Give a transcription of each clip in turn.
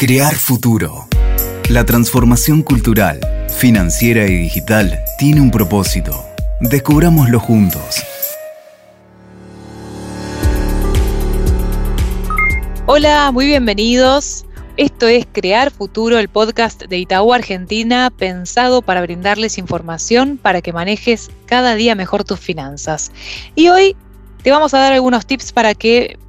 Crear futuro. La transformación cultural, financiera y digital tiene un propósito. Descubrámoslo juntos. Hola, muy bienvenidos. Esto es Crear Futuro, el podcast de Itaú Argentina, pensado para brindarles información para que manejes cada día mejor tus finanzas. Y hoy te vamos a dar algunos tips para que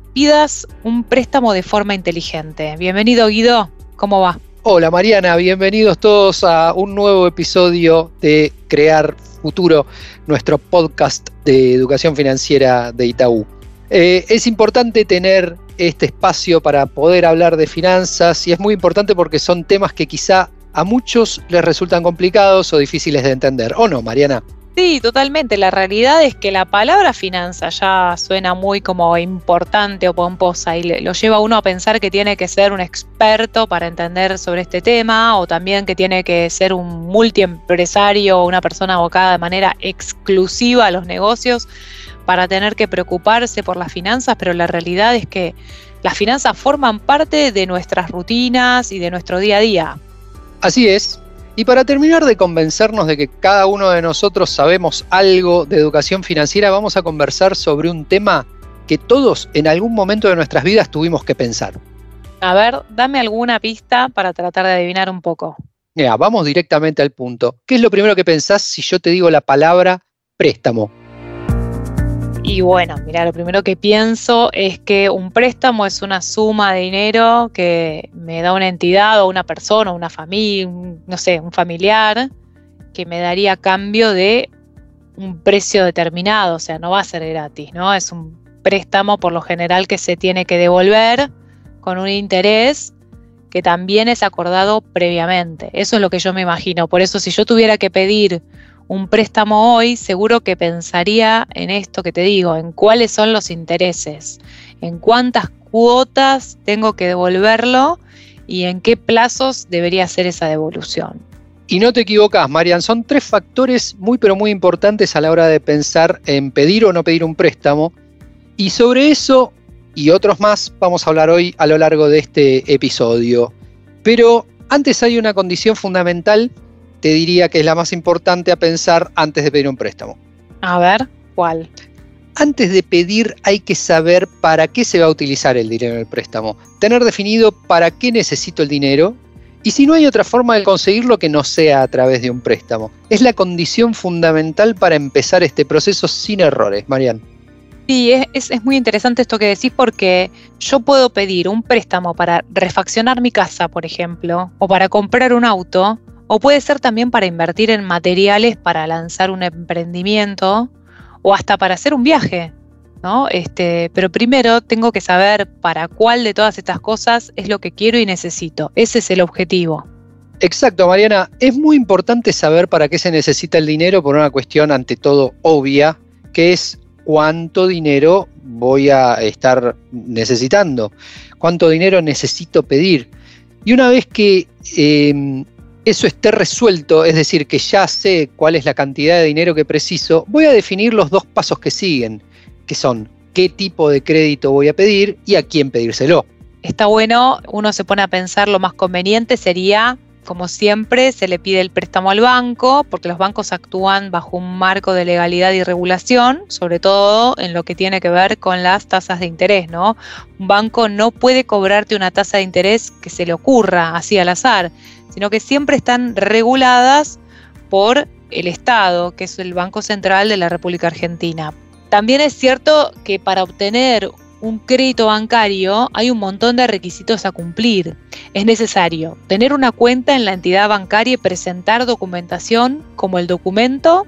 un préstamo de forma inteligente. Bienvenido Guido, ¿cómo va? Hola Mariana, bienvenidos todos a un nuevo episodio de Crear Futuro, nuestro podcast de educación financiera de Itaú. Eh, es importante tener este espacio para poder hablar de finanzas y es muy importante porque son temas que quizá a muchos les resultan complicados o difíciles de entender. ¿O no, Mariana? Sí, totalmente. La realidad es que la palabra finanza ya suena muy como importante o pomposa y lo lleva uno a pensar que tiene que ser un experto para entender sobre este tema o también que tiene que ser un multiempresario o una persona abocada de manera exclusiva a los negocios para tener que preocuparse por las finanzas, pero la realidad es que las finanzas forman parte de nuestras rutinas y de nuestro día a día. Así es. Y para terminar de convencernos de que cada uno de nosotros sabemos algo de educación financiera, vamos a conversar sobre un tema que todos en algún momento de nuestras vidas tuvimos que pensar. A ver, dame alguna pista para tratar de adivinar un poco. Mira, vamos directamente al punto. ¿Qué es lo primero que pensás si yo te digo la palabra préstamo? Y bueno, mira, lo primero que pienso es que un préstamo es una suma de dinero que me da una entidad o una persona, una familia, no sé, un familiar, que me daría a cambio de un precio determinado, o sea, no va a ser gratis, ¿no? Es un préstamo por lo general que se tiene que devolver con un interés que también es acordado previamente. Eso es lo que yo me imagino. Por eso si yo tuviera que pedir un préstamo hoy, seguro que pensaría en esto que te digo, en cuáles son los intereses, en cuántas cuotas tengo que devolverlo y en qué plazos debería ser esa devolución. Y no te equivocas, Marian, son tres factores muy pero muy importantes a la hora de pensar en pedir o no pedir un préstamo. Y sobre eso y otros más vamos a hablar hoy a lo largo de este episodio. Pero antes hay una condición fundamental te diría que es la más importante a pensar antes de pedir un préstamo. A ver, ¿cuál? Antes de pedir hay que saber para qué se va a utilizar el dinero en el préstamo, tener definido para qué necesito el dinero y si no hay otra forma de conseguirlo que no sea a través de un préstamo. Es la condición fundamental para empezar este proceso sin errores, Marian. Sí, es, es, muy interesante esto que decís porque yo puedo pedir un préstamo para refaccionar mi casa, por ejemplo, o para comprar un auto, o puede ser también para invertir en materiales para lanzar un emprendimiento o hasta para hacer un viaje, ¿no? Este, pero primero tengo que saber para cuál de todas estas cosas es lo que quiero y necesito. Ese es el objetivo. Exacto, Mariana. Es muy importante saber para qué se necesita el dinero por una cuestión ante todo obvia, que es cuánto dinero voy a estar necesitando, cuánto dinero necesito pedir. Y una vez que eh, eso esté resuelto, es decir, que ya sé cuál es la cantidad de dinero que preciso, voy a definir los dos pasos que siguen, que son qué tipo de crédito voy a pedir y a quién pedírselo. Está bueno, uno se pone a pensar lo más conveniente sería, como siempre, se le pide el préstamo al banco, porque los bancos actúan bajo un marco de legalidad y regulación, sobre todo en lo que tiene que ver con las tasas de interés, ¿no? Un banco no puede cobrarte una tasa de interés que se le ocurra así al azar sino que siempre están reguladas por el Estado, que es el Banco Central de la República Argentina. También es cierto que para obtener un crédito bancario hay un montón de requisitos a cumplir. Es necesario tener una cuenta en la entidad bancaria y presentar documentación como el documento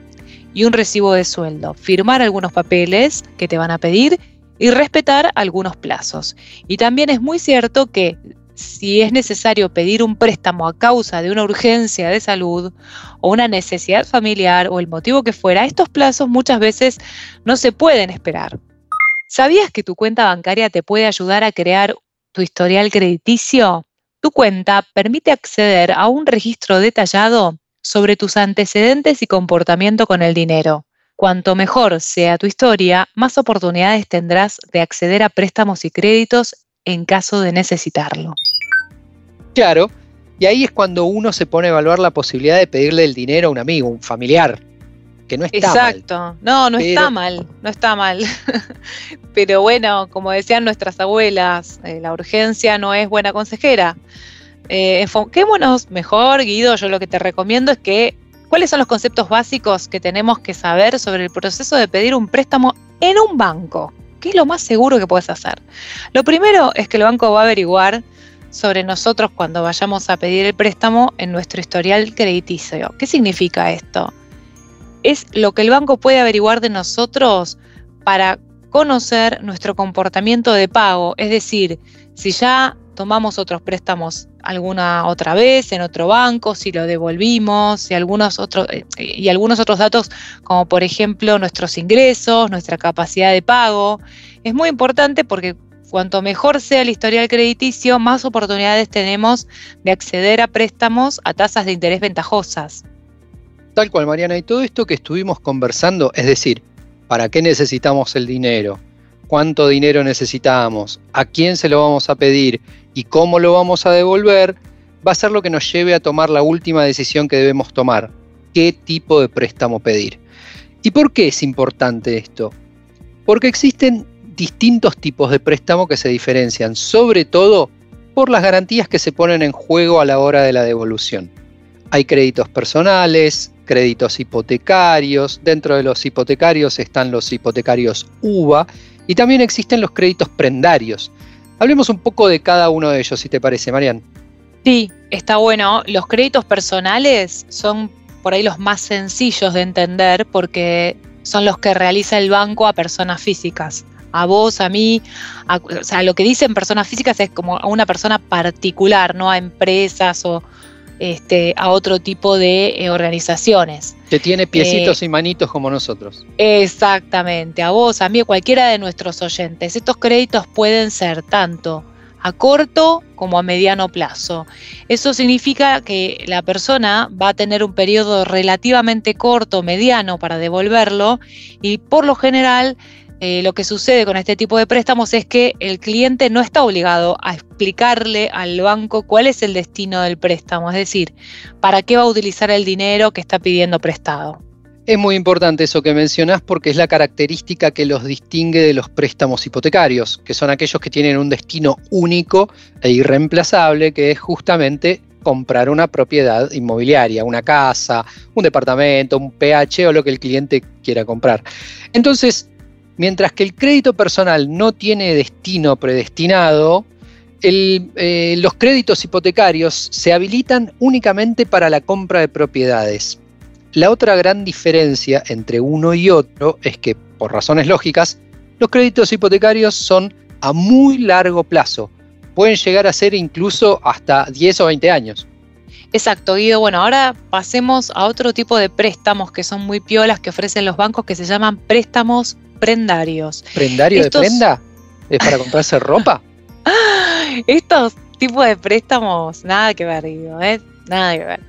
y un recibo de sueldo, firmar algunos papeles que te van a pedir y respetar algunos plazos. Y también es muy cierto que si es necesario pedir un préstamo a causa de una urgencia de salud o una necesidad familiar o el motivo que fuera, estos plazos muchas veces no se pueden esperar. ¿Sabías que tu cuenta bancaria te puede ayudar a crear tu historial crediticio? Tu cuenta permite acceder a un registro detallado sobre tus antecedentes y comportamiento con el dinero. Cuanto mejor sea tu historia, más oportunidades tendrás de acceder a préstamos y créditos en caso de necesitarlo. Claro, y ahí es cuando uno se pone a evaluar la posibilidad de pedirle el dinero a un amigo, un familiar, que no está Exacto. no, no está mal, no está mal. Pero bueno, como decían nuestras abuelas, eh, la urgencia no es buena consejera. Eh, enfoquémonos mejor, Guido, yo lo que te recomiendo es que, ¿cuáles son los conceptos básicos que tenemos que saber sobre el proceso de pedir un préstamo en un banco? ¿Qué es lo más seguro que puedes hacer? Lo primero es que el banco va a averiguar sobre nosotros cuando vayamos a pedir el préstamo en nuestro historial crediticio. ¿Qué significa esto? Es lo que el banco puede averiguar de nosotros para conocer nuestro comportamiento de pago, es decir, si ya tomamos otros préstamos alguna otra vez en otro banco, si lo devolvimos, y algunos otros eh, y algunos otros datos como por ejemplo nuestros ingresos, nuestra capacidad de pago. Es muy importante porque cuanto mejor sea el historial crediticio, más oportunidades tenemos de acceder a préstamos a tasas de interés ventajosas. Tal cual, Mariana, y todo esto que estuvimos conversando, es decir, ¿para qué necesitamos el dinero? ¿Cuánto dinero necesitamos? ¿A quién se lo vamos a pedir? Y cómo lo vamos a devolver, va a ser lo que nos lleve a tomar la última decisión que debemos tomar. ¿Qué tipo de préstamo pedir? ¿Y por qué es importante esto? Porque existen distintos tipos de préstamo que se diferencian, sobre todo por las garantías que se ponen en juego a la hora de la devolución. Hay créditos personales, créditos hipotecarios, dentro de los hipotecarios están los hipotecarios UVA y también existen los créditos prendarios, Hablemos un poco de cada uno de ellos, si te parece, Marian. Sí, está bueno. Los créditos personales son por ahí los más sencillos de entender porque son los que realiza el banco a personas físicas. A vos, a mí, o sea, lo que dicen personas físicas es como a una persona particular, no a empresas o, este, a otro tipo de eh, organizaciones. Que tiene piecitos eh, y manitos como nosotros. Exactamente, a vos, a mí, a cualquiera de nuestros oyentes. Estos créditos pueden ser tanto a corto como a mediano plazo. Eso significa que la persona va a tener un periodo relativamente corto, mediano para devolverlo y por lo general eh, lo que sucede con este tipo de préstamos es que el cliente no está obligado a explicarle al banco cuál es el destino del préstamo, es decir, para qué va a utilizar el dinero que está pidiendo prestado. Es muy importante eso que mencionás porque es la característica que los distingue de los préstamos hipotecarios, que son aquellos que tienen un destino único e irreemplazable, que es justamente comprar una propiedad inmobiliaria, una casa, un departamento, un PH o lo que el cliente quiera comprar. Entonces, Mientras que el crédito personal no tiene destino predestinado, eh, los créditos hipotecarios se habilitan únicamente para la compra de propiedades. La otra gran diferencia entre uno y otro es que, por razones lógicas, los créditos hipotecarios son a muy largo plazo. Pueden llegar a ser incluso hasta 10 o 20 años. Exacto, Guido. Bueno, ahora pasemos a otro tipo de préstamos que son muy piolas que ofrecen los bancos que se llaman préstamos prendarios. ¿Prendario de prenda? ¿Es para comprarse ropa? Estos tipos de préstamos, nada que ver, ¿eh? Nada que ver.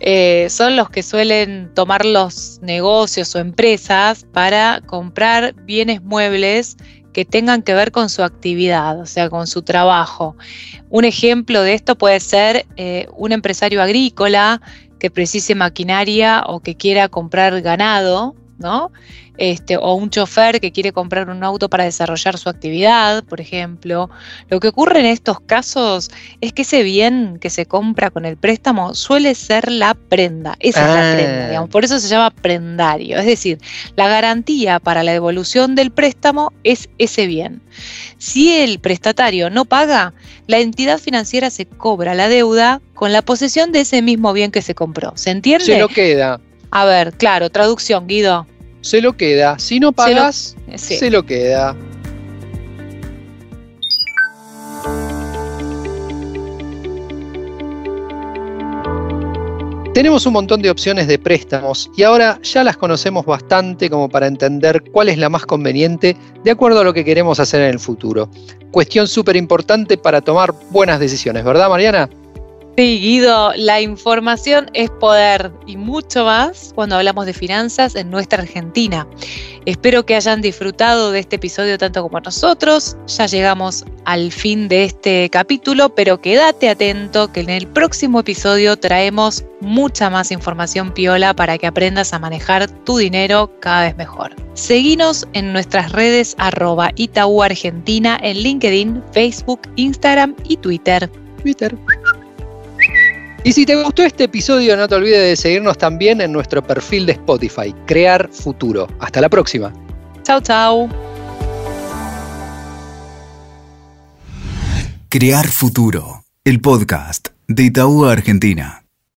Eh, son los que suelen tomar los negocios o empresas para comprar bienes muebles que tengan que ver con su actividad, o sea, con su trabajo. Un ejemplo de esto puede ser eh, un empresario agrícola que precise maquinaria o que quiera comprar ganado, ¿no? Este, o un chofer que quiere comprar un auto para desarrollar su actividad, por ejemplo. Lo que ocurre en estos casos es que ese bien que se compra con el préstamo suele ser la prenda. Esa es la prenda, ah. digamos. Por eso se llama prendario. Es decir, la garantía para la devolución del préstamo es ese bien. Si el prestatario no paga, la entidad financiera se cobra la deuda con la posesión de ese mismo bien que se compró. ¿Se entiende? Se lo queda. A ver, claro, traducción, Guido se lo queda. Si no pagas, se lo, queda. Tenemos un montón de opciones de préstamos y ahora ya las conocemos bastante como para entender cuál es la más conveniente de acuerdo a lo que queremos hacer en el futuro. Cuestión súper importante para tomar buenas decisiones, ¿verdad Mariana? Sí, Guido, la información es poder y mucho más cuando hablamos de finanzas en nuestra Argentina. Espero que hayan disfrutado de este episodio tanto como nosotros. Ya llegamos al fin de este capítulo, pero quédate atento que en el próximo episodio traemos mucha más información piola para que aprendas a manejar tu dinero cada vez mejor. Seguinos en nuestras redes arroba Itaú Argentina en LinkedIn, Facebook, Instagram y Twitter. Twitter. Y si te gustó este episodio, no te olvides de seguirnos también en nuestro perfil de Spotify, Crear Futuro. Hasta la próxima. Chao, chao. Crear Futuro, el podcast de Itaú Argentina.